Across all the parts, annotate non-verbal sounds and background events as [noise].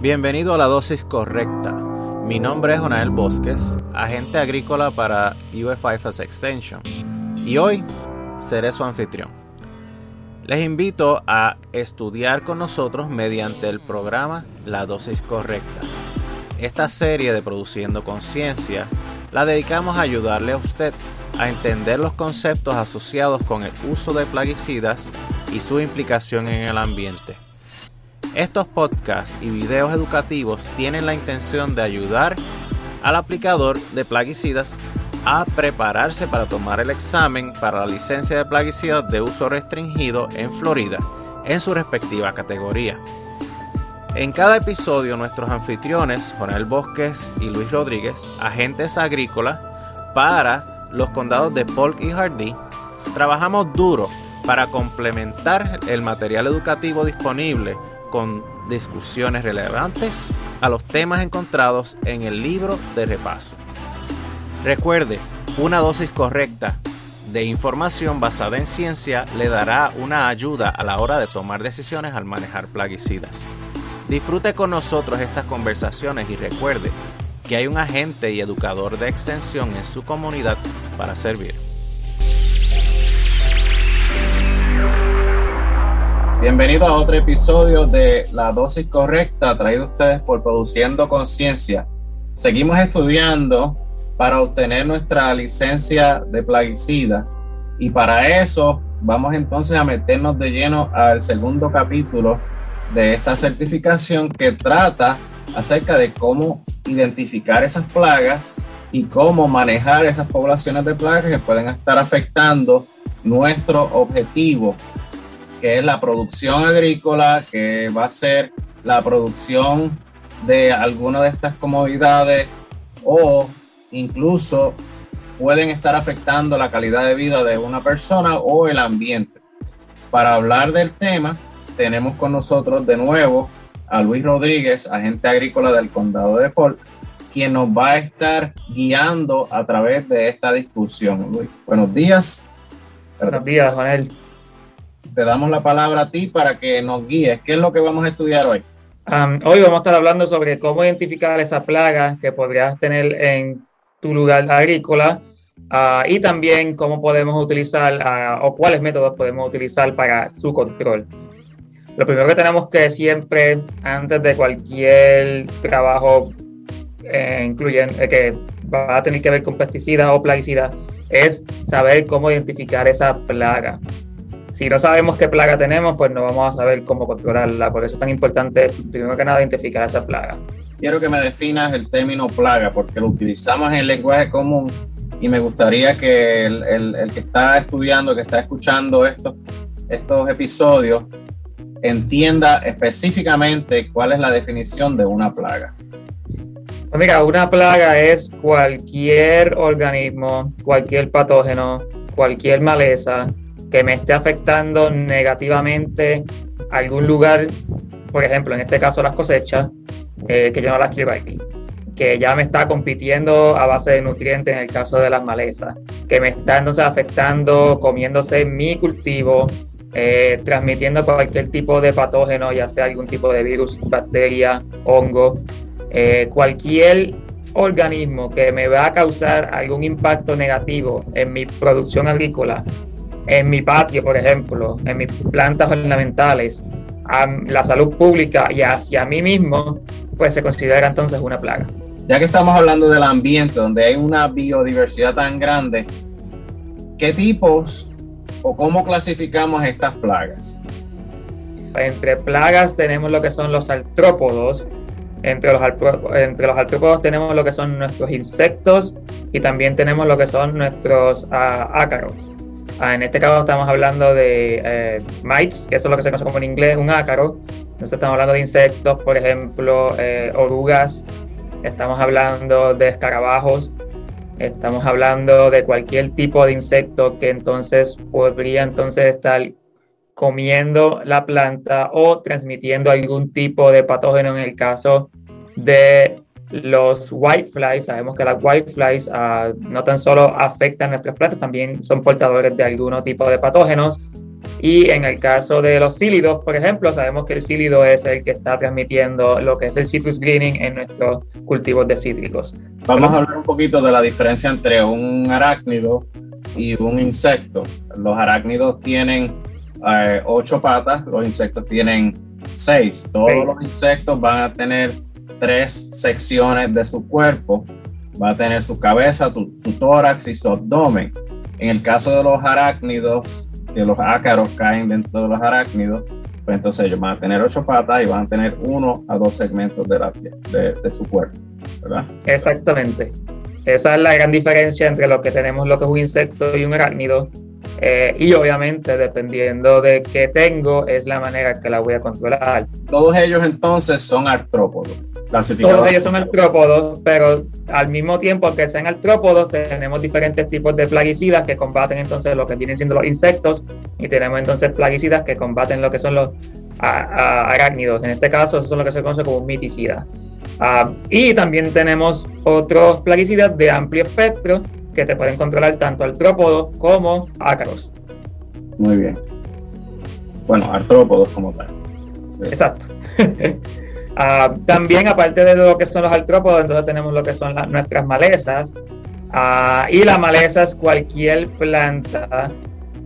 Bienvenido a la dosis correcta. Mi nombre es Jonael Bosques, agente agrícola para UF Extension, y hoy seré su anfitrión. Les invito a estudiar con nosotros mediante el programa La dosis correcta. Esta serie de Produciendo Conciencia la dedicamos a ayudarle a usted a entender los conceptos asociados con el uso de plaguicidas y su implicación en el ambiente. Estos podcasts y videos educativos tienen la intención de ayudar al aplicador de plaguicidas a prepararse para tomar el examen para la licencia de plaguicidas de uso restringido en Florida en su respectiva categoría. En cada episodio nuestros anfitriones, Jonel Bosques y Luis Rodríguez, agentes agrícolas para los condados de Polk y Hardy, trabajamos duro para complementar el material educativo disponible con discusiones relevantes a los temas encontrados en el libro de repaso. Recuerde, una dosis correcta de información basada en ciencia le dará una ayuda a la hora de tomar decisiones al manejar plaguicidas. Disfrute con nosotros estas conversaciones y recuerde que hay un agente y educador de extensión en su comunidad para servir. Bienvenido a otro episodio de La Dosis Correcta, traído ustedes por Produciendo Conciencia. Seguimos estudiando para obtener nuestra licencia de plaguicidas y para eso vamos entonces a meternos de lleno al segundo capítulo de esta certificación que trata acerca de cómo identificar esas plagas y cómo manejar esas poblaciones de plagas que pueden estar afectando nuestro objetivo que es la producción agrícola, que va a ser la producción de alguna de estas comodidades o incluso pueden estar afectando la calidad de vida de una persona o el ambiente. Para hablar del tema, tenemos con nosotros de nuevo a Luis Rodríguez, agente agrícola del condado de Polk, quien nos va a estar guiando a través de esta discusión. Luis, buenos días. Buenos días, Juanel te damos la palabra a ti para que nos guíes. ¿Qué es lo que vamos a estudiar hoy? hoy vamos a estar hablando sobre cómo identificar esa plaga que podrías tener en tu lugar agrícola ah, y también cómo podemos utilizar ah, o cuáles métodos podemos utilizar para su control. Lo primero que tenemos que siempre, antes de cualquier trabajo eh, incluyendo, eh, que va a tener que ver con pesticidas o plaguicidas, es saber cómo identificar esa plaga si no sabemos qué plaga tenemos, pues no vamos a saber cómo controlarla. Por eso es tan importante, primero que nada, identificar esa plaga. Quiero que me definas el término plaga, porque lo utilizamos en el lenguaje común y me gustaría que el, el, que está estudiando, que está escuchando estos, estos episodios, entienda específicamente cuál es la definición de una plaga. Pues mira, una plaga es cualquier organismo, cualquier patógeno, cualquier maleza que me esté afectando negativamente algún lugar, por ejemplo, en este caso las cosechas, eh, que yo no las quiero aquí, que ya me está compitiendo a base de nutrientes en el caso de las malezas, que me está entonces afectando, comiéndose mi cultivo, eh, transmitiendo cualquier tipo de patógeno, ya sea algún tipo de virus, bacteria, hongo, eh, cualquier organismo que me va a causar algún impacto negativo en mi producción agrícola en mi patio, por ejemplo, en mis plantas ornamentales, a la salud pública y hacia mí mismo, pues se considera entonces una plaga. Ya que estamos hablando del ambiente, donde hay una biodiversidad tan grande, ¿qué tipos o cómo clasificamos estas plagas? Entre plagas tenemos lo que son los artrópodos, entre los, entre los artrópodos tenemos lo que son nuestros insectos y también tenemos lo que son nuestros uh, ácaros. Ah, en este caso estamos hablando de eh, mites, que eso es lo que se conoce como en inglés un ácaro. Entonces estamos hablando de insectos, por ejemplo, eh, orugas, estamos hablando de escarabajos, estamos hablando de cualquier tipo de insecto que entonces podría entonces estar comiendo la planta o transmitiendo algún tipo de patógeno en el caso de los whiteflies, sabemos que las whiteflies uh, no tan solo afectan nuestras plantas, también son portadores de algún tipo de patógenos. Y en el caso de los cílidos, por ejemplo, sabemos que el cílido es el que está transmitiendo lo que es el citrus greening en nuestros cultivos de cítricos. Vamos a hablar un poquito de la diferencia entre un arácnido y un insecto. Los arácnidos tienen eh, ocho patas, los insectos tienen seis. Todos los insectos van a tener tres secciones de su cuerpo. Va a tener su cabeza, su tórax y su abdomen. En el caso de los arácnidos, que los ácaros caen dentro de los arácnidos, pues entonces ellos van a tener ocho patas y van a tener uno a dos segmentos de, la de, su cuerpo, ¿verdad? Exactamente. Esa es la gran diferencia entre lo que tenemos, lo que es un insecto y un arácnido. Eh, y obviamente, dependiendo de qué tengo, es la manera que la voy a controlar. Todos ellos entonces son artrópodos. Todos ellos son artrópodos, pero al mismo tiempo que sean artrópodos, tenemos diferentes tipos de plaguicidas que combaten entonces lo que vienen siendo los insectos y tenemos entonces plaguicidas que combaten lo que son los arácnidos. En este caso, esos son lo que se conoce como miticida. Ah, y también tenemos otros plaguicidas de amplio espectro que te pueden controlar tanto artrópodos como ácaros. Muy bien. Bueno, artrópodos como tal. Exacto. [laughs] Ah, también, aparte de lo que son los artrópodos, entonces tenemos lo que son nuestras malezas. Ah, y la maleza es cualquier planta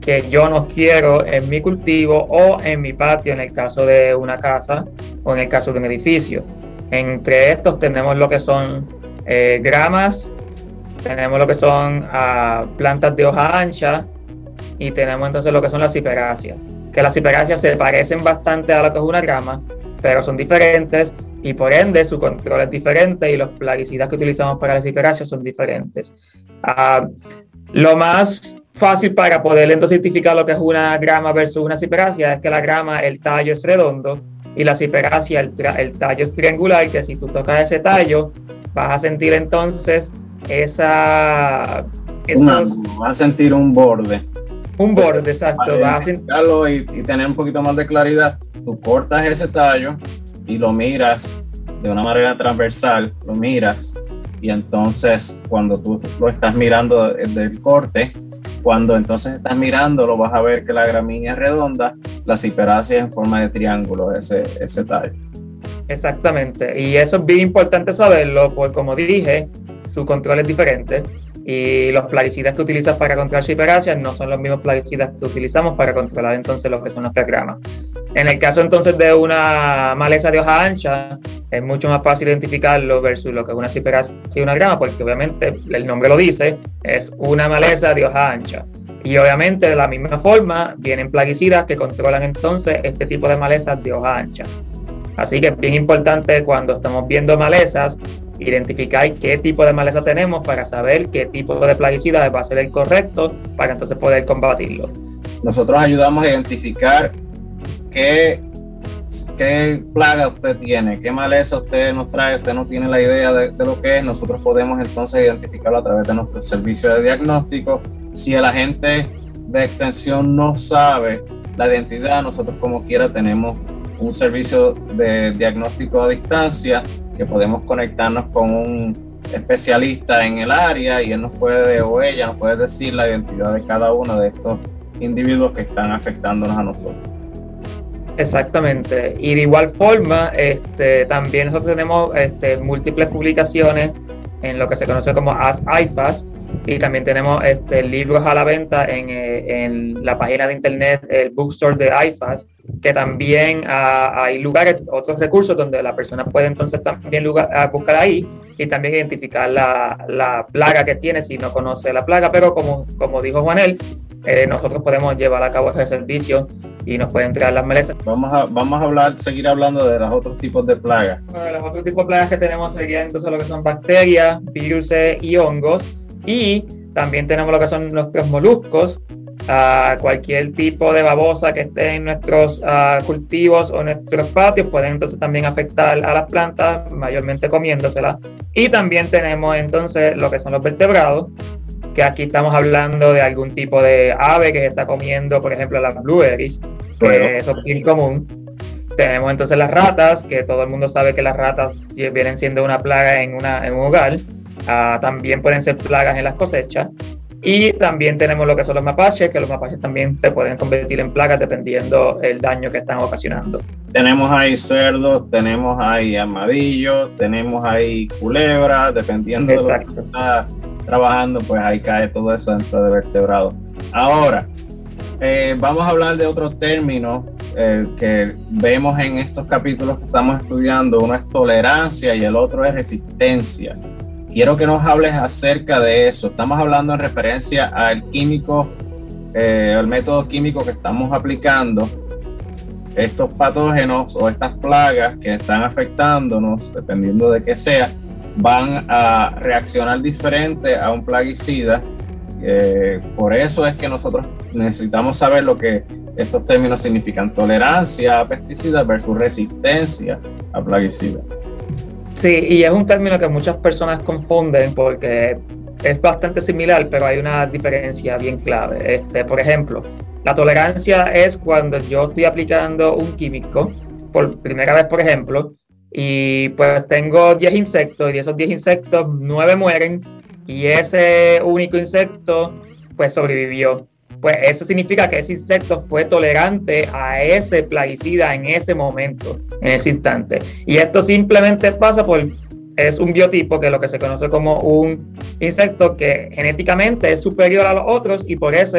que yo no quiero en mi cultivo o en mi patio, en el caso de una casa o en el caso de un edificio. Entre estos tenemos lo que son eh, gramas, tenemos lo que son ah, plantas de hoja ancha y tenemos entonces lo que son las ciperáceas. Que las ciperáceas se parecen bastante a lo que es una grama, pero son diferentes y por ende su control es diferente y los plaguicidas que utilizamos para las ciperáceas son diferentes. Ah, lo más fácil para poder entonces identificar lo que es una grama versus una ciperácea es que la grama, el tallo es redondo y la ciperácea, el, el tallo es triangular, que si tú tocas ese tallo, vas a sentir entonces esa... Esos, vas a sentir un borde. Un borde, exacto. Vas a y, y, tener un poquito más de claridad. Tú cortas ese tallo y lo miras de una manera transversal, lo miras y entonces cuando tú lo estás mirando del corte, cuando entonces estás mirando, lo vas a ver que la gramínea es redonda, la ciperácea es en forma de triángulo, ese, ese tallo. Exactamente, y eso es bien importante saberlo, porque como dije, su control es diferente y los plaguicidas que utilizas para controlar ciperáceas no son los mismos plaguicidas que utilizamos para controlar entonces lo que son nuestras gramas. En el caso entonces de una maleza de hoja ancha, es mucho más fácil identificarlo versus lo que es una ciperácea y una grama, porque obviamente el nombre lo dice, es una maleza de hoja ancha. Y obviamente de la misma forma vienen plaguicidas que controlan entonces este tipo de malezas de hoja ancha. Así que es bien importante cuando estamos viendo malezas identificar qué tipo de maleza tenemos para saber qué tipo de plaguicida va a ser el correcto para entonces poder combatirlo. Nosotros ayudamos a identificar qué, qué plaga usted tiene, qué maleza usted nos trae, usted no tiene la idea de, de lo que es, nosotros podemos entonces identificarlo a través de nuestro servicio de diagnóstico. Si el agente de extensión no sabe la identidad, nosotros como quiera tenemos un servicio de diagnóstico a distancia que podemos conectarnos con un especialista en el área y él nos puede o ella nos puede decir la identidad de cada uno de estos individuos que están afectándonos a nosotros. Exactamente. Y de igual forma, este, también nosotros tenemos este, múltiples publicaciones en lo que se conoce como As IFAS y también tenemos este, libros a la venta en, eh, en la página de internet, el bookstore de IFAS, que también ah, hay lugares, otros recursos donde la persona puede entonces también lugar, ah, buscar ahí y también identificar la, la, plaga que tiene si no conoce la plaga, pero como, como dijo Juanel, eh, nosotros podemos llevar a cabo ese servicio y nos pueden traer las malezas. Vamos a, vamos a hablar, seguir hablando de los otros tipos de plagas. los otros tipos de plagas que tenemos serían entonces lo que son bacterias, virus y hongos y también tenemos lo que son nuestros moluscos, a cualquier tipo de babosa que esté en nuestros ah, cultivos o nuestros patios pueden entonces también afectar a las plantas, mayormente comiéndoselas. Y también tenemos entonces lo que son los vertebrados, que aquí estamos hablando de algún tipo de ave que está comiendo, por ejemplo, las blueberries, que eso es muy común. Tenemos entonces las ratas, que todo el mundo sabe que las ratas vienen siendo una plaga en, una, en un hogar. Ah, también pueden ser plagas en las cosechas. Y también tenemos lo que son los mapaches, que los mapaches también se pueden convertir en plagas dependiendo el daño que están ocasionando. Tenemos ahí cerdos, tenemos ahí armadillos, tenemos ahí culebras, dependiendo de lo que está trabajando, pues ahí cae todo eso dentro de vertebrado. Ahora, eh, vamos a hablar de otro término eh, que vemos en estos capítulos que estamos estudiando. Uno es tolerancia y el otro es resistencia. Quiero que nos hables acerca de eso. Estamos hablando en referencia al químico, eh, al método químico que estamos aplicando. Estos patógenos o estas plagas que están afectándonos, dependiendo de qué sea, van a reaccionar diferente a un plaguicida. Eh, por eso es que nosotros necesitamos saber lo que estos términos significan. Tolerancia a pesticidas versus resistencia a plaguicidas. Sí, y es un término que muchas personas confunden porque es bastante similar, pero hay una diferencia bien clave. Este, por ejemplo, la tolerancia es cuando yo estoy aplicando un químico por primera vez, por ejemplo, y pues tengo 10 insectos y de esos 10 insectos, 9 mueren y ese único insecto pues sobrevivió pues eso significa que ese insecto fue tolerante a ese plaguicida en ese momento, en ese instante. Y esto simplemente pasa por, es un biotipo que es lo que se conoce como un insecto que genéticamente es superior a los otros y por eso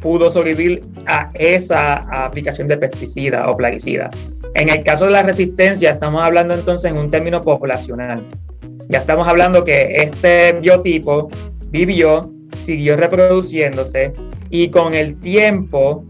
pudo sobrevivir a esa aplicación de pesticida o plaguicida. En el caso de la resistencia, estamos hablando entonces en un término populacional. Ya estamos hablando que este biotipo vivió, siguió reproduciéndose y con el tiempo,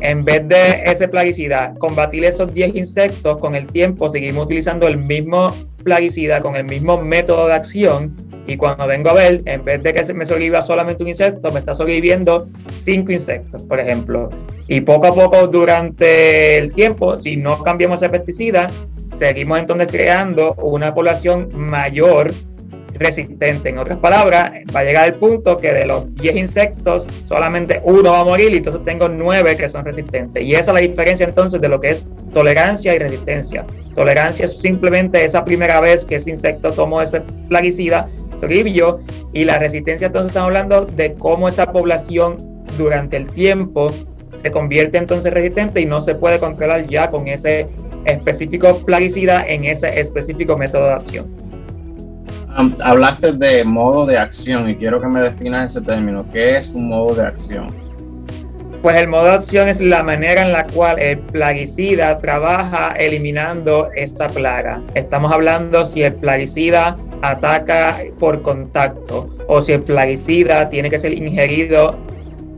en vez de ese plaguicida, combatir esos 10 insectos, con el tiempo seguimos utilizando el mismo plaguicida con el mismo método de acción y cuando vengo a ver, en vez de que me sobreviva solamente un insecto, me está sobreviviendo cinco insectos, por ejemplo. Y poco a poco durante el tiempo, si no cambiamos ese pesticida, seguimos entonces creando una población mayor resistente. En otras palabras, va a llegar el punto que de los 10 insectos, solamente uno va a morir y entonces tengo 9 que son resistentes. Y esa es la diferencia entonces de lo que es tolerancia y resistencia. Tolerancia es simplemente esa primera vez que ese insecto tomó ese plaguicida, y la resistencia entonces estamos hablando de cómo esa población durante el tiempo se convierte entonces resistente y no se puede controlar ya con ese específico plaguicida en ese específico método de acción hablaste de modo de acción y quiero que me definas ese término. ¿Qué es un modo de acción? Pues el modo de acción es la manera en la cual el plaguicida trabaja eliminando esta plaga. Estamos hablando si el plaguicida ataca por contacto o si el plaguicida tiene que ser ingerido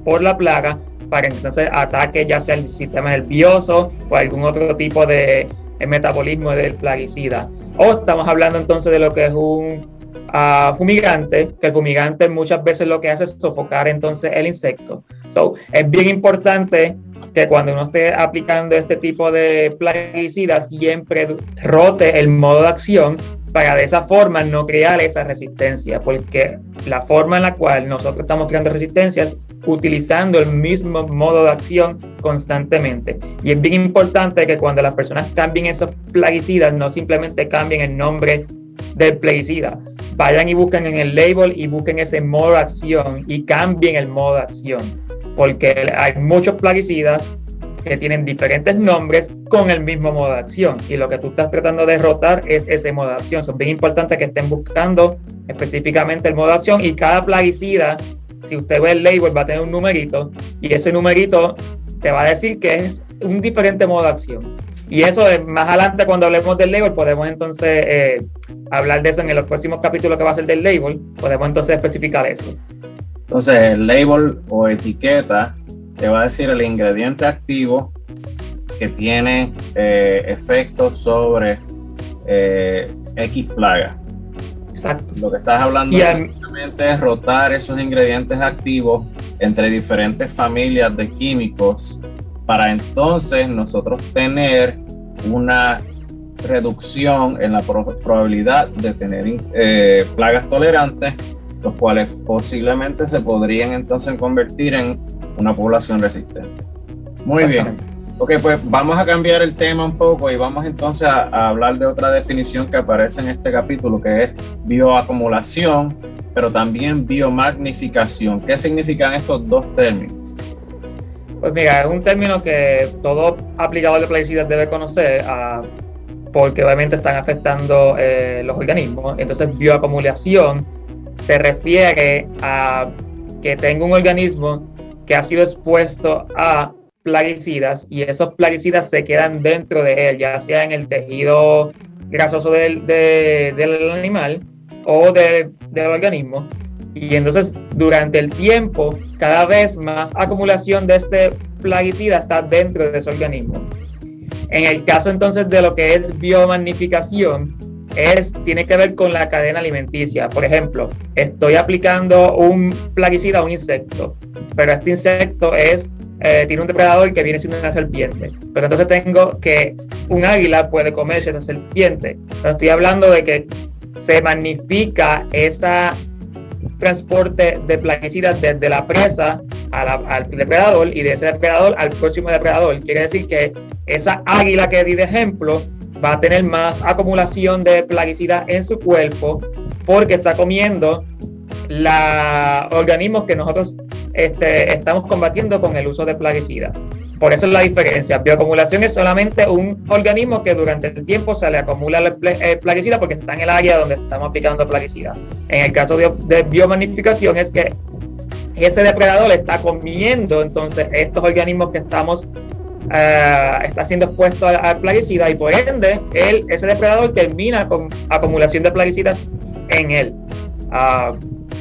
por la plaga para entonces ataque ya sea el sistema nervioso o algún otro tipo de metabolismo del plaguicida. O estamos hablando entonces de lo que es un ah, fumigante, que el fumigante muchas veces lo que hace es sofocar entonces el insecto. So, es bien importante que cuando uno esté aplicando este tipo de plaguicida siempre rote el modo de acción para de esa forma no crear esa resistencia, porque la forma en la cual nosotros estamos creando resistencias utilizando el mismo modo de acción constantemente. Y es bien importante que cuando las personas cambien esos plaguicidas, no simplemente cambien el nombre del plaguicida, vayan y busquen en el label y busquen ese modo de acción y cambien el modo de acción, porque hay muchos plaguicidas que tienen diferentes nombres con el mismo modo de acción. Y lo que tú estás tratando de derrotar es ese modo de acción. Son bien importante que estén buscando específicamente el modo de acción y cada plaguicida, si usted ve el label, va a tener un numerito y ese numerito te va a decir que es un diferente modo de acción. Y eso más adelante cuando hablemos del label podemos entonces eh, hablar de eso en los próximos capítulos que va a ser del label, podemos entonces especificar eso. Entonces el label o etiqueta te va a decir el ingrediente activo que tiene eh, efectos sobre eh, X plaga. Exacto. Lo que estás hablando es rotar esos ingredientes activos entre diferentes familias de químicos para entonces nosotros tener una reducción en la probabilidad de tener eh, plagas tolerantes, los cuales posiblemente se podrían entonces convertir en una población resistente. Muy bien. Ok, pues vamos a cambiar el tema un poco y vamos entonces a, hablar de otra definición que aparece en este capítulo, que es bioacumulación pero también biomagnificación. ¿Qué significan estos dos términos? Pues mira, es un término que todo aplicador de plaguicidas debe conocer, ah, porque obviamente están afectando eh, los organismos. Entonces, bioacumulación se refiere a que tenga un organismo que ha sido expuesto a plaguicidas y esos plaguicidas se quedan dentro de él, ya sea en el tejido grasoso del, del animal o del organismo. Y entonces durante el tiempo, cada vez más acumulación de este plaguicida está dentro de ese organismo. En el caso entonces de lo que es biomagnificación, es, tiene que ver con la cadena alimenticia. Por ejemplo, estoy aplicando un plaguicida a un insecto, pero este insecto es, eh, tiene un depredador que viene siendo una serpiente. Pero entonces tengo que un águila puede comerse esa serpiente. Estoy hablando de que se magnifica esa transporte de plaguicidas desde la presa al depredador y de ese depredador al próximo depredador. Quiere decir que esa águila que di de ejemplo va a tener más acumulación de plaguicidas en su cuerpo porque está comiendo los organismos que nosotros este, estamos combatiendo con el uso de plaguicidas. Por eso es la diferencia. Bioacumulación es solamente un organismo que durante el tiempo se le acumula el plaguicida porque está en el área donde estamos aplicando plaguicida. En el caso de, de biomagnificación es que ese depredador está comiendo entonces estos organismos que estamos eh, está siendo expuesto al, plaguicida y por ende él, ese depredador termina con acumulación de plaguicidas en él. Uh,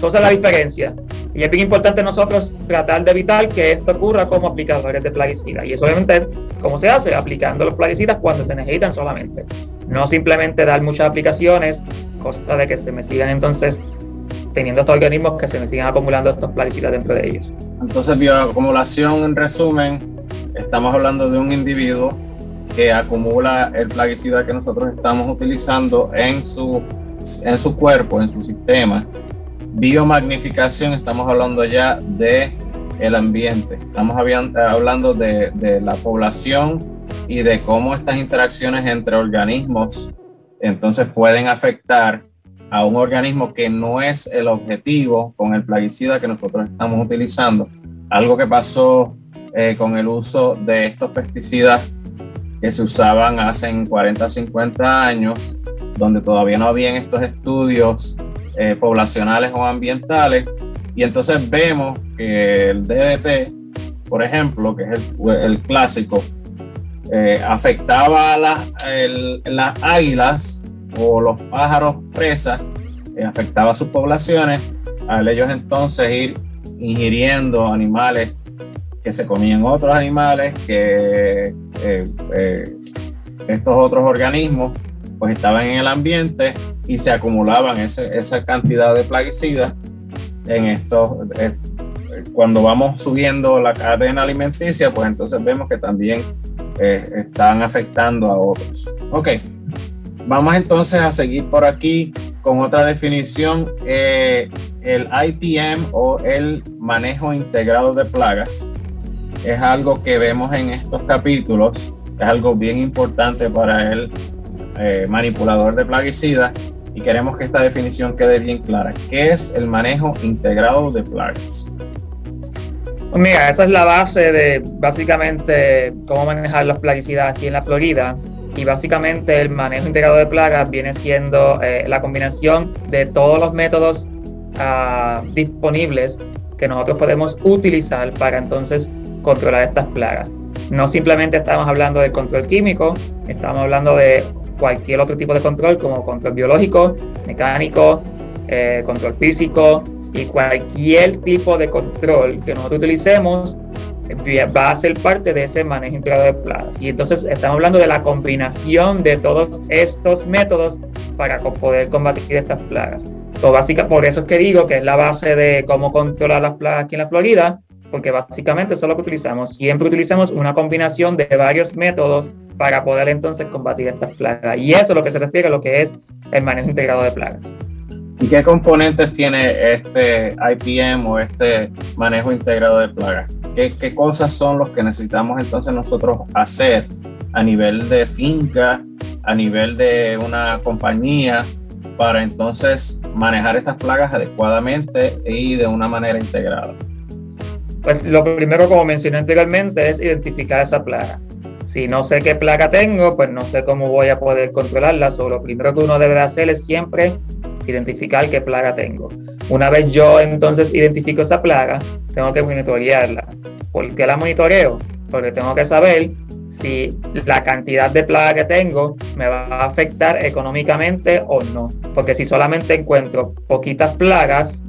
esa es la diferencia. Y es bien importante nosotros tratar de evitar que esto ocurra como aplicadores de plaguicidas. Y eso obviamente, ¿cómo se hace? Aplicando los plaguicidas cuando se necesitan solamente. No simplemente dar muchas aplicaciones, costa de que se me sigan entonces teniendo estos organismos que se me sigan acumulando estos plaguicidas dentro de ellos. Entonces, bioacumulación, en resumen, estamos hablando de un individuo que acumula el plaguicida que nosotros estamos utilizando en su, en su cuerpo, en su sistema. Biomagnificación, estamos hablando ya de el ambiente, estamos hablando de, de la población y de cómo estas interacciones entre organismos entonces pueden afectar a un organismo que no es el objetivo con el plaguicida que nosotros estamos utilizando. Algo que pasó eh, con el uso de estos pesticidas que se usaban hace 40 o 50 años, donde todavía no habían estos estudios eh, poblacionales o ambientales. Y entonces vemos que el DDT, por ejemplo, que es el, clásico, eh, afectaba a las águilas o los pájaros presas, afectaba a sus poblaciones, al ellos entonces ir ingiriendo animales que se comían otros animales, que eh, eh, estos otros organismos pues estaban en el ambiente y se acumulaban esa cantidad de plaguicidas en estos, eh, cuando vamos subiendo la cadena alimenticia, pues entonces vemos que también están afectando a otros. Ok, vamos entonces a seguir por aquí con otra definición, el IPM o el manejo integrado de plagas es algo que vemos en estos capítulos, es algo bien importante para el eh, manipulador de plaguicidas y queremos que esta definición quede bien clara. ¿Qué es el manejo integrado de plagas? Pues mira, esa es la base de básicamente cómo manejar los plaguicidas aquí en la Florida. Y básicamente el manejo integrado de plagas viene siendo eh, la combinación de todos los métodos ah, disponibles que nosotros podemos utilizar para entonces controlar estas plagas. No simplemente estamos hablando de control químico, estamos hablando de cualquier otro tipo de control como control biológico, mecánico, eh, control físico y cualquier tipo de control que nosotros utilicemos eh, va a ser parte de ese manejo integrado de plagas. Y entonces estamos hablando de la combinación de todos estos métodos para poder combatir estas plagas. por eso es que digo que es la base de cómo controlar las plagas aquí en la Florida, porque básicamente eso es lo que utilizamos. Siempre utilizamos una combinación de varios métodos para poder entonces combatir estas plagas. Y eso es lo que se refiere a lo que es el manejo integrado de plagas. ¿Y qué componentes tiene este IPM o este manejo integrado de plagas? ¿Qué, ¿Qué, cosas son los que necesitamos entonces nosotros hacer a nivel de finca, a nivel de una compañía, para entonces manejar estas plagas adecuadamente y de una manera integrada? Pues lo primero, como mencioné anteriormente, es identificar esa plaga. Si no sé qué plaga tengo, pues no sé cómo voy a poder controlarla. Solo lo primero que uno debe hacer es siempre identificar qué plaga tengo. Una vez yo entonces identifico esa plaga, tengo que monitorearla. ¿Por qué la monitoreo? Porque tengo que saber si la cantidad de plaga que tengo me va a afectar económicamente o no. Porque si solamente encuentro poquitas plagas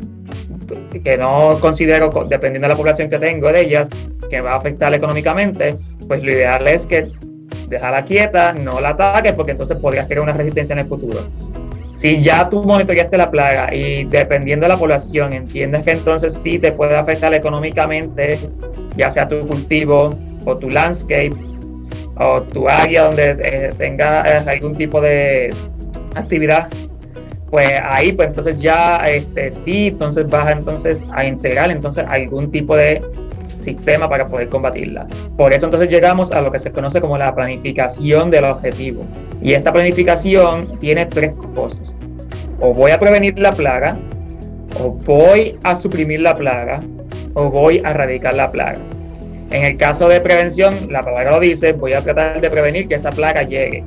que no considero, dependiendo de la población que tengo de ellas, que va a afectar económicamente, pues lo ideal es que dejarla quieta, no la ataques, porque entonces podrías crear una resistencia en el futuro. Si ya tú monitoreaste la plaga y dependiendo de la población entiendes que entonces sí te puede afectar económicamente, ya sea tu cultivo o tu landscape o tu área donde eh, tenga eh, algún tipo de actividad, pues ahí pues entonces ya este, sí, entonces vas entonces a integrar entonces algún tipo de sistema para poder combatirla. Por eso entonces llegamos a lo que se conoce como la planificación del objetivo. Y esta planificación tiene tres cosas. O voy a prevenir la plaga, o voy a suprimir la plaga, o voy a erradicar la plaga. En el caso de prevención, la palabra lo dice, voy a tratar de prevenir que esa plaga llegue.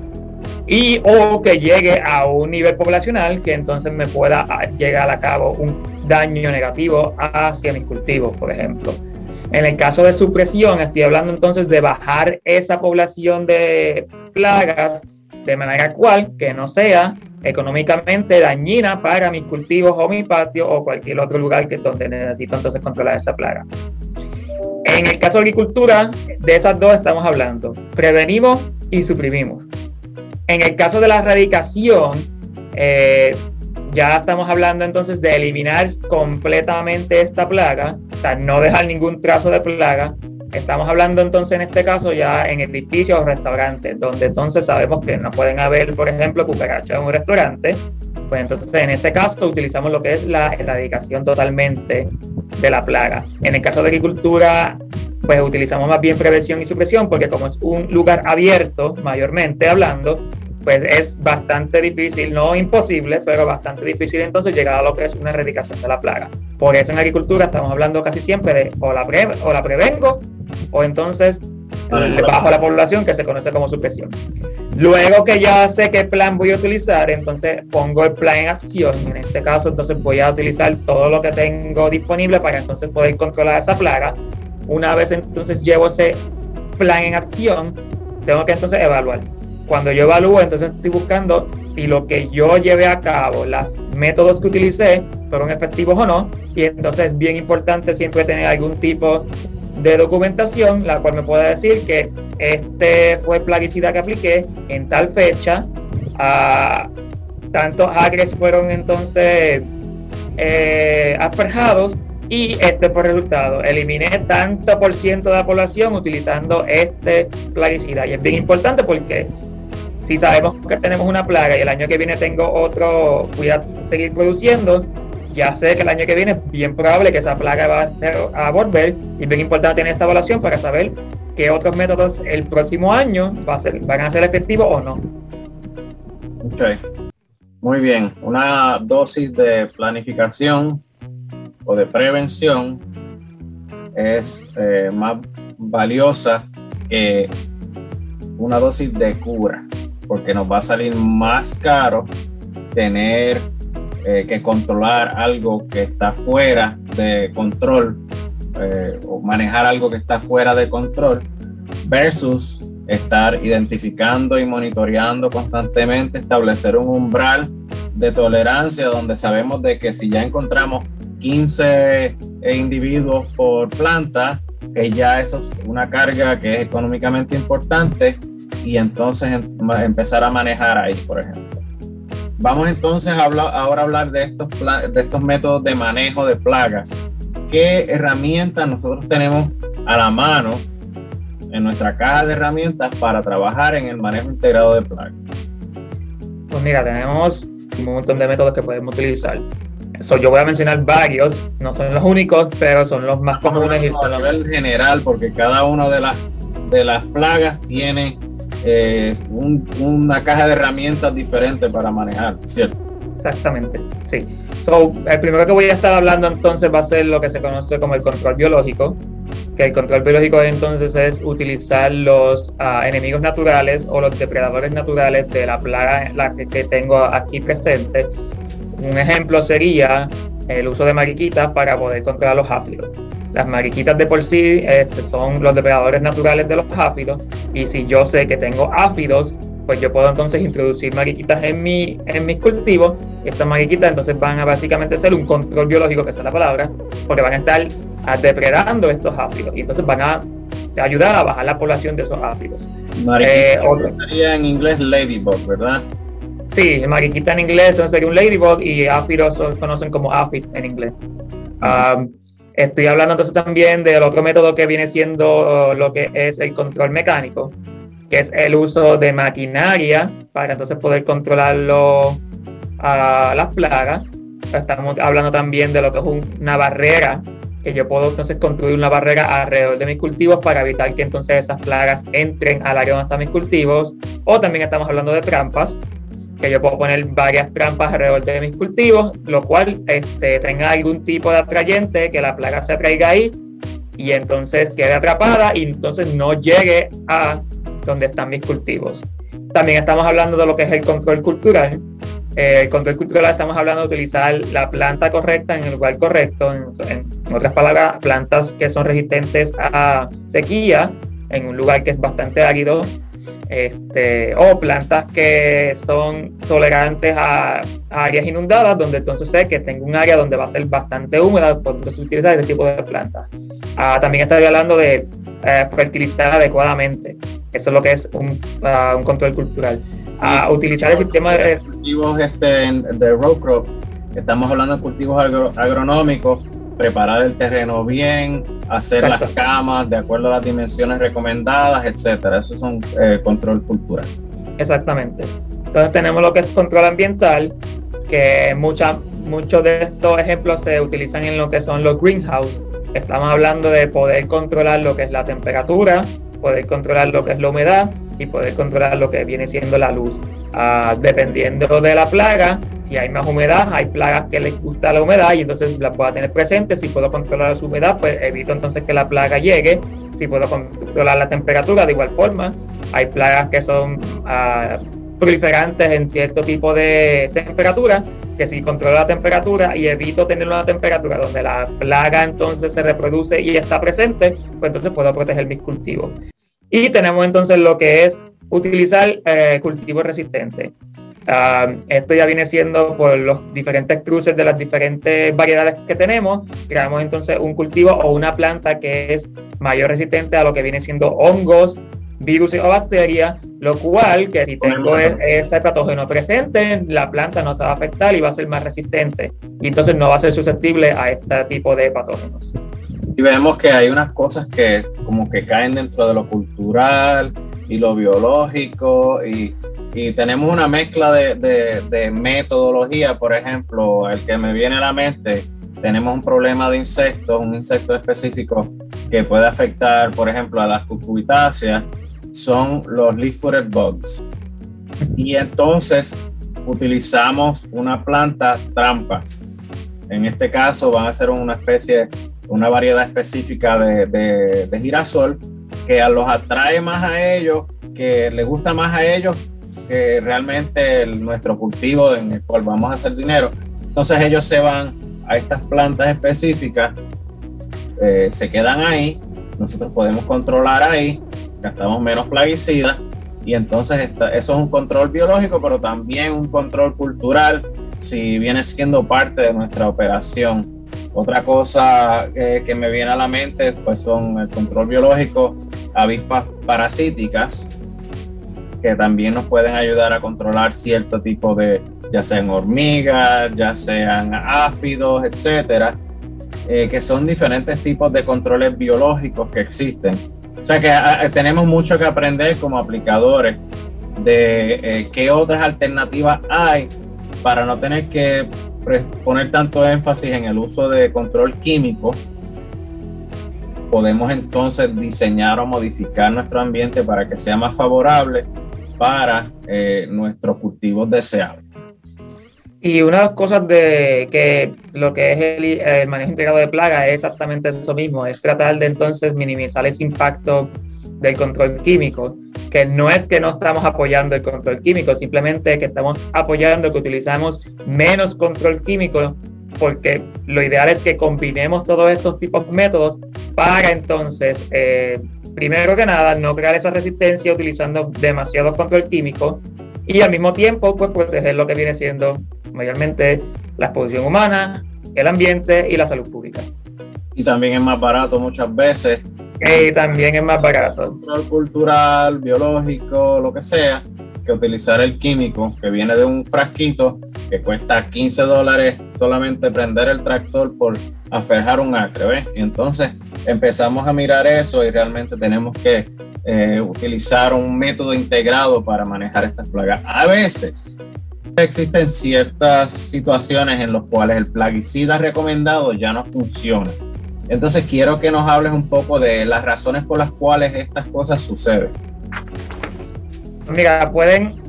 Y o que llegue a un nivel poblacional que entonces me pueda llegar a cabo un daño negativo hacia mis cultivos, por ejemplo. En el caso de supresión, estoy hablando entonces de bajar esa población de plagas de manera cual que no sea económicamente dañina para mis cultivos o mi patio o cualquier otro lugar que donde necesito entonces controlar esa plaga. En el caso de agricultura, de esas dos estamos hablando. Prevenimos y suprimimos. En el caso de la erradicación, eh, ya estamos hablando entonces de eliminar completamente esta plaga, o sea, no dejar ningún trazo de plaga. Estamos hablando entonces en este caso ya en edificios o restaurantes, donde entonces sabemos que no pueden haber, por ejemplo, cucarachas en un restaurante. Pues entonces en ese caso utilizamos lo que es la erradicación totalmente de la plaga. En el caso de agricultura, pues utilizamos más bien prevención y supresión, porque como es un lugar abierto, mayormente hablando, pues es bastante difícil, no imposible, pero bastante difícil entonces llegar a lo que es una erradicación de la plaga. Por eso en agricultura estamos hablando casi siempre de o la, o la prevengo o entonces bajo la población que se conoce como supresión. Luego que ya sé qué plan voy a utilizar, entonces pongo el plan en acción. En este caso, entonces voy a utilizar todo lo que tengo disponible para entonces poder controlar esa plaga. Una vez entonces llevo ese plan en acción, tengo que entonces evaluar cuando yo evalúo, entonces estoy buscando si lo que yo llevé a cabo, los métodos que utilicé, fueron efectivos o no. Y entonces es bien importante siempre tener algún tipo de documentación, la cual me pueda decir que este fue plaguicida que apliqué en tal fecha. Uh, tantos acres fueron entonces eh, asperjados y este fue el resultado. Eliminé tanto por ciento de la población utilizando este plaguicida. Y es bien importante porque si sabemos que tenemos una plaga y el año que viene tengo otro, voy a seguir produciendo, ya sé que el año que viene es bien probable que esa plaga va a volver y es bien importante tener esta evaluación para saber qué otros métodos el próximo año van a ser efectivos o no. Ok, muy bien. Una dosis de planificación o de prevención es eh, más valiosa que una dosis de cura porque nos va a salir más caro tener eh, que controlar algo que está fuera de control eh, o manejar algo que está fuera de control versus estar identificando y monitoreando constantemente, establecer un umbral de tolerancia donde sabemos de que si ya encontramos 15 individuos por planta, que ya eso es una carga que es económicamente importante, y entonces em, empezar a manejar ahí, por ejemplo. Vamos entonces a hablar, ahora a hablar de estos, de estos métodos de manejo de plagas. ¿Qué herramientas nosotros tenemos a la mano en nuestra caja de herramientas para trabajar en el manejo integrado de plagas? Pues mira, tenemos un montón de métodos que podemos utilizar. So, yo voy a mencionar varios, no son los únicos, pero son los más comunes. a nivel general, porque cada una de las, de las plagas tiene eh, una caja de herramientas diferente para manejar, ¿cierto? Exactamente, sí. So, el primero que voy a estar hablando entonces va a ser lo que se conoce como el control biológico, que el control biológico entonces es utilizar los ah, enemigos naturales o los depredadores naturales de la plaga la que, que tengo aquí presente. Un ejemplo sería el uso de mariquitas para poder controlar los áfidos. Las mariquitas de por sí este, son los depredadores naturales de los áfidos y si yo sé que tengo áfidos, pues yo puedo entonces introducir mariquitas en, mi, en mis cultivos estas mariquitas entonces van a básicamente ser un control biológico, que es la palabra, porque van a estar depredando estos áfidos y entonces van a ayudar a bajar la población de esos áfidos. Mariquita eh, en inglés ladybug, ¿verdad? Sí, mariquita en inglés entonces sería un ladybug y áfidos se conocen como aphid en inglés. Um, estoy hablando entonces también del otro método que viene siendo lo que es el control mecánico, que es el uso de maquinaria para entonces poder controlarlo a las plagas. Estamos hablando también de lo que es una barrera, que yo puedo entonces construir una barrera alrededor de mis cultivos para evitar que entonces esas plagas entren al área donde están mis cultivos. O también estamos hablando de trampas, que yo puedo poner varias trampas alrededor de mis cultivos, lo cual este, tenga algún tipo de atrayente, que la plaga se atraiga ahí y entonces quede atrapada y entonces no llegue a donde están mis cultivos. También estamos hablando de lo que es el control cultural. Eh, el control cultural estamos hablando de utilizar la planta correcta en el lugar correcto, en, otras palabras, plantas que son resistentes a sequía en un lugar que es bastante árido, este, o plantas que son tolerantes a, áreas inundadas, donde entonces sé que tengo un área donde va a ser bastante húmeda, por entonces utilizar este tipo de plantas. Ah, también estaría hablando de eh, fertilizar adecuadamente. Eso es lo que es un, ah, un control cultural. A utilizar el sistema de... Cultivos este, de row crop, estamos hablando de cultivos agronómicos, preparar el terreno bien, hacer las camas de acuerdo a las dimensiones recomendadas, etcétera. Eso es un eh, control cultural. Exactamente. Entonces tenemos lo que es control ambiental, que muchas muchos de estos ejemplos se utilizan en lo que son los greenhouse. Estamos hablando de poder controlar lo que es la temperatura, poder controlar lo que es la humedad y poder controlar lo que viene siendo la luz. Ah, dependiendo de la plaga, si hay más humedad, hay plagas que les gusta la humedad y entonces la puedo tener presente. Si puedo controlar su humedad, pues evito entonces que la plaga llegue. Si puedo controlar la temperatura, de igual forma. Hay plagas que son uh, proliferantes en cierto tipo de temperatura, que si controlo la temperatura y evito tener una temperatura donde la plaga entonces se reproduce y está presente, pues entonces puedo proteger mis cultivos. Y tenemos entonces lo que es utilizar eh, cultivos resistentes. Ah, esto ya viene siendo por los diferentes cruces de las diferentes variedades que tenemos. Creamos entonces un cultivo o una planta que es mayor resistente a lo que viene siendo hongos, virus o bacterias, lo cual que si tengo e-, ese patógeno presente, la planta no se va a afectar y va a ser más resistente. Y entonces no va a ser susceptible a este tipo de patógenos y vemos que hay unas cosas que como que caen dentro de lo cultural y lo biológico y, y tenemos una mezcla de, de, metodología, por ejemplo, el que me viene a la mente, tenemos un problema de insectos, un insecto específico que puede afectar, por ejemplo, a las cucubitáceas, son los leaf-footed bugs. Y entonces utilizamos una planta trampa. En este caso van a ser una especie una variedad específica de, de, girasol que los atrae más a ellos, que les gusta más a ellos que realmente nuestro cultivo en el cual vamos a hacer dinero. Entonces ellos se van a estas plantas específicas, eh, se quedan ahí, nosotros podemos controlar ahí, gastamos menos plaguicidas y entonces eso es un control biológico, pero también un control cultural si viene siendo parte de nuestra operación otra cosa que me viene a la mente pues son el control biológico, avispas parasíticas, que también nos pueden ayudar a controlar cierto tipo de, ya sean hormigas, ya sean áfidos, etcétera, eh, que son diferentes tipos de controles biológicos que existen. O sea que ah, ah, tenemos mucho que aprender como aplicadores de eh, qué otras alternativas hay para no tener que poner tanto énfasis en el uso de control químico, podemos entonces diseñar o modificar nuestro ambiente para que sea más favorable para eh, nuestros cultivos deseables. Y una de las cosas de que lo que es el, manejo integrado de plaga es exactamente eso mismo, es tratar de entonces minimizar ese impacto del control químico, que no es que no estamos apoyando el control químico, simplemente que estamos apoyando que utilizamos menos control químico, porque lo ideal es que combinemos todos estos tipos de métodos para entonces, eh, primero que nada, no crear esa resistencia utilizando demasiado control químico y al mismo tiempo pues proteger lo que viene siendo mayormente la exposición humana, el ambiente y la salud pública. Y también es más barato muchas veces. Y también es más barato. Control cultural, biológico, lo que sea, que utilizar el químico que viene de un frasquito que cuesta 15 dólares solamente prender el tractor por aspejar un acre, ¿ves? Y entonces empezamos a mirar eso y realmente tenemos que eh, utilizar un método integrado para manejar estas plagas. A veces existen ciertas situaciones en las cuales el plaguicida recomendado ya no funciona. Entonces quiero que nos hables un poco de las razones por las cuales estas cosas suceden. Mira, pueden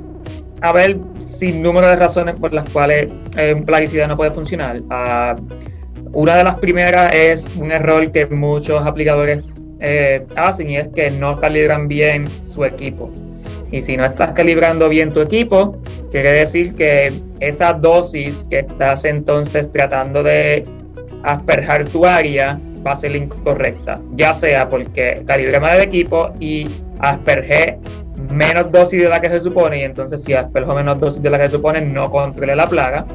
haber sin número de razones por las cuales eh, un plaguicida no puede funcionar. Ah, una de las primeras es un error que muchos aplicadores eh, hacen y es que no calibran bien su equipo. Y si no estás calibrando bien tu equipo, quiere decir que esa dosis que estás entonces tratando de asperjar tu área va a ser incorrecta, ya sea porque calibré mal el equipo y aspergé menos dosis de la que se supone y entonces si asperjo menos dosis de la que se supone no controlé la plaga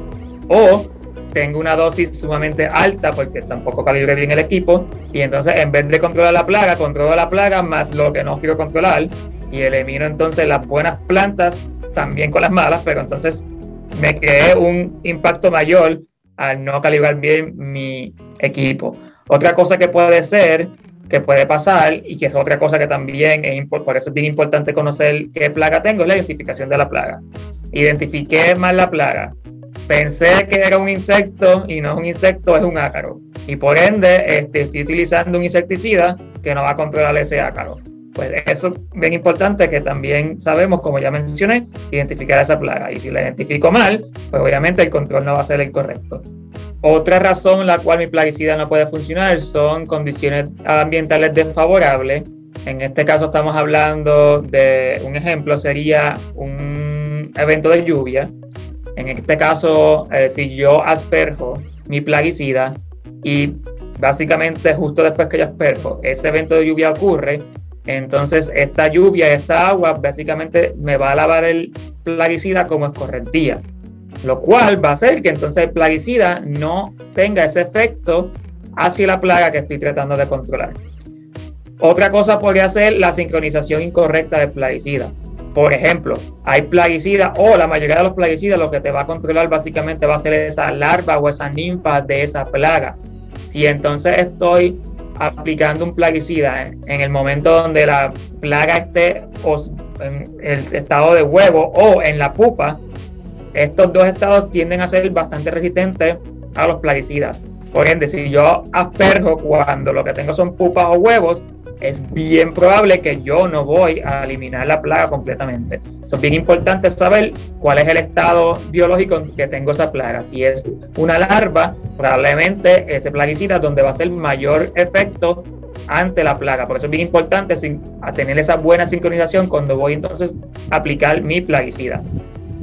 o tengo una dosis sumamente alta porque tampoco calibré bien el equipo y entonces en vez de controlar la plaga, controlo la plaga más lo que no quiero controlar y elimino entonces las buenas plantas también con las malas, pero entonces me creé un impacto mayor al no calibrar bien mi equipo. Otra cosa que puede ser, que puede pasar y que es otra cosa que también es por eso es bien importante conocer qué plaga tengo, es la identificación de la plaga. Identifiqué mal la plaga, pensé que era un insecto y no es un insecto, es un ácaro. Y por ende, este, estoy utilizando un insecticida que no va a controlar ese ácaro. Pues eso es bien importante que también sabemos, como ya mencioné, identificar esa plaga. Y si la identifico mal, pues obviamente el control no va a ser el correcto. Otra razón la cual mi plaguicida no puede funcionar son condiciones ambientales desfavorables. En este caso estamos hablando de un ejemplo, sería un evento de lluvia en este caso, eh, si yo asperjo mi plaguicida y básicamente justo después que yo asperjo, ese evento de lluvia ocurre, entonces esta lluvia, esta agua, básicamente me va a lavar el plaguicida como escorrentía, lo cual va a hacer que entonces el plaguicida no tenga ese efecto hacia la plaga que estoy tratando de controlar. Otra cosa podría ser la sincronización incorrecta del plaguicida. Por ejemplo, hay plaguicidas o la mayoría de los plaguicidas lo que te va a controlar básicamente va a ser esa larva o esa ninfa de esa plaga. Si entonces estoy aplicando un plaguicida en, el momento donde la plaga esté en el estado de huevo o en la pupa, estos dos estados tienden a ser bastante resistentes a los plaguicidas. Por ende, si yo asperjo cuando lo que tengo son pupas o huevos, es bien probable que yo no voy a eliminar la plaga completamente. es bien importante saber cuál es el estado biológico que tengo esa plaga. Si es una larva, probablemente ese plaguicida donde va a ser mayor efecto ante la plaga. Por eso es bien importante tener esa buena sincronización cuando voy entonces a aplicar mi plaguicida.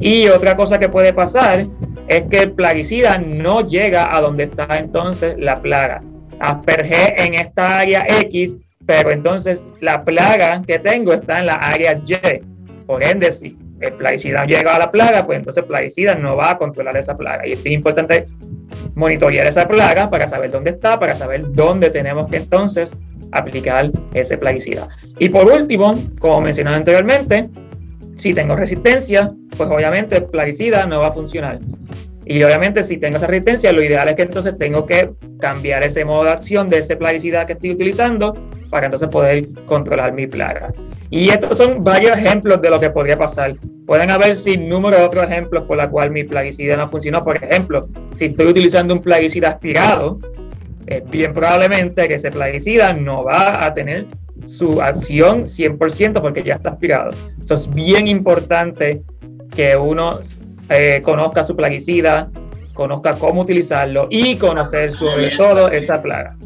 Y otra cosa que puede pasar es que el plaguicida no llega a donde está entonces la plaga. Aspergé en esta área X pero entonces la plaga que tengo está en la área Y. Por ende, si el plaguicida llega a la plaga, pues entonces el plaguicida no va a controlar esa plaga. Y es importante monitorear esa plaga para saber dónde está, para saber dónde tenemos que entonces aplicar ese plaguicida. Y por último, como mencioné anteriormente, si tengo resistencia, pues obviamente el plaguicida no va a funcionar. Y obviamente si tengo esa resistencia, lo ideal es que entonces tengo que cambiar ese modo de acción de ese plaguicida que estoy utilizando para entonces poder controlar mi plaga. Y estos son varios ejemplos de lo que podría pasar. Pueden haber sin número de otros ejemplos por la cual mi plaguicida no funcionó. Por ejemplo, si estoy utilizando un plaguicida aspirado, es bien probablemente que ese plaguicida no va a tener su acción 100% porque ya está aspirado. Eso es bien importante que uno eh, conozca su plaguicida, conozca cómo utilizarlo y conocer sobre todo esa plaga.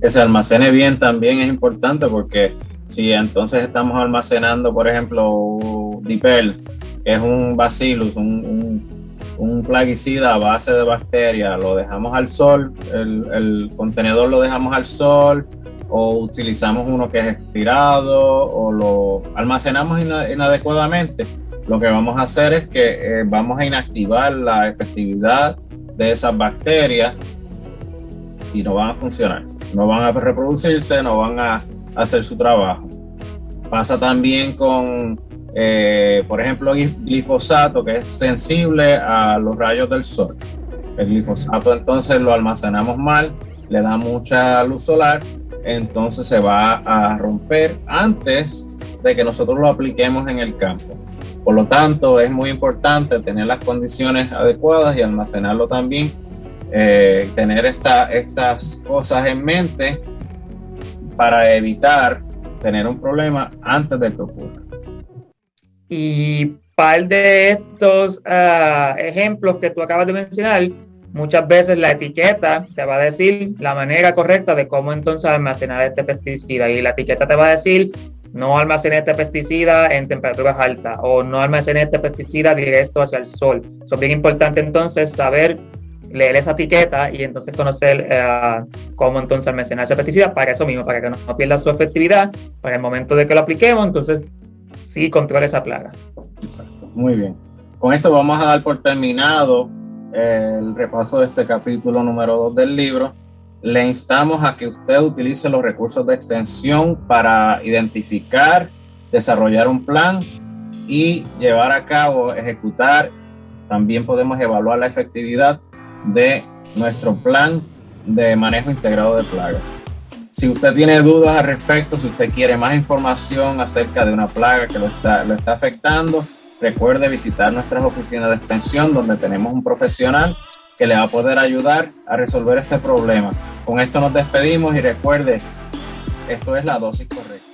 Que se almacene bien también es importante porque si entonces estamos almacenando, por ejemplo, Dipel, que es un bacillus, un, un, plaguicida a base de bacterias, lo dejamos al sol, el, el, contenedor lo dejamos al sol, o utilizamos uno que es estirado, o lo almacenamos inadecuadamente, lo que vamos a hacer es que eh, vamos a inactivar la efectividad de esas bacterias y no van a funcionar, no van a reproducirse, no van a hacer su trabajo. Pasa también con, eh, por ejemplo, glifosato, que es sensible a los rayos del sol. El glifosato entonces lo almacenamos mal, le da mucha luz solar, entonces se va a romper antes de que nosotros lo apliquemos en el campo. Por lo tanto, es muy importante tener las condiciones adecuadas y almacenarlo también, eh, tener estas cosas en mente para evitar tener un problema antes de que ocurra. Y par de estos ah, ejemplos que tú acabas de mencionar, muchas veces la etiqueta te va a decir la manera correcta de cómo entonces almacenar este pesticida y la etiqueta te va a decir no almacene este pesticida en temperaturas altas o no almacene este pesticida directo hacia el sol. Eso es bien importante entonces saber leer esa etiqueta y entonces conocer eh, cómo entonces almacenar ese pesticida para eso mismo, para que no, pierda su efectividad, para el momento de que lo apliquemos, entonces sí controle esa plaga. Exacto, muy bien. Con esto vamos a dar por terminado el repaso de este capítulo número 2 del libro. Le instamos a que usted utilice los recursos de extensión para identificar, desarrollar un plan y llevar a cabo, ejecutar. También podemos evaluar la efectividad de nuestro plan de manejo integrado de plagas. Si usted tiene dudas al respecto, si usted quiere más información acerca de una plaga que lo está, lo está afectando, recuerde visitar nuestras oficinas de extensión donde tenemos un profesional que le va a poder ayudar a resolver este problema. Con esto nos despedimos y recuerde, esto es la dosis correcta.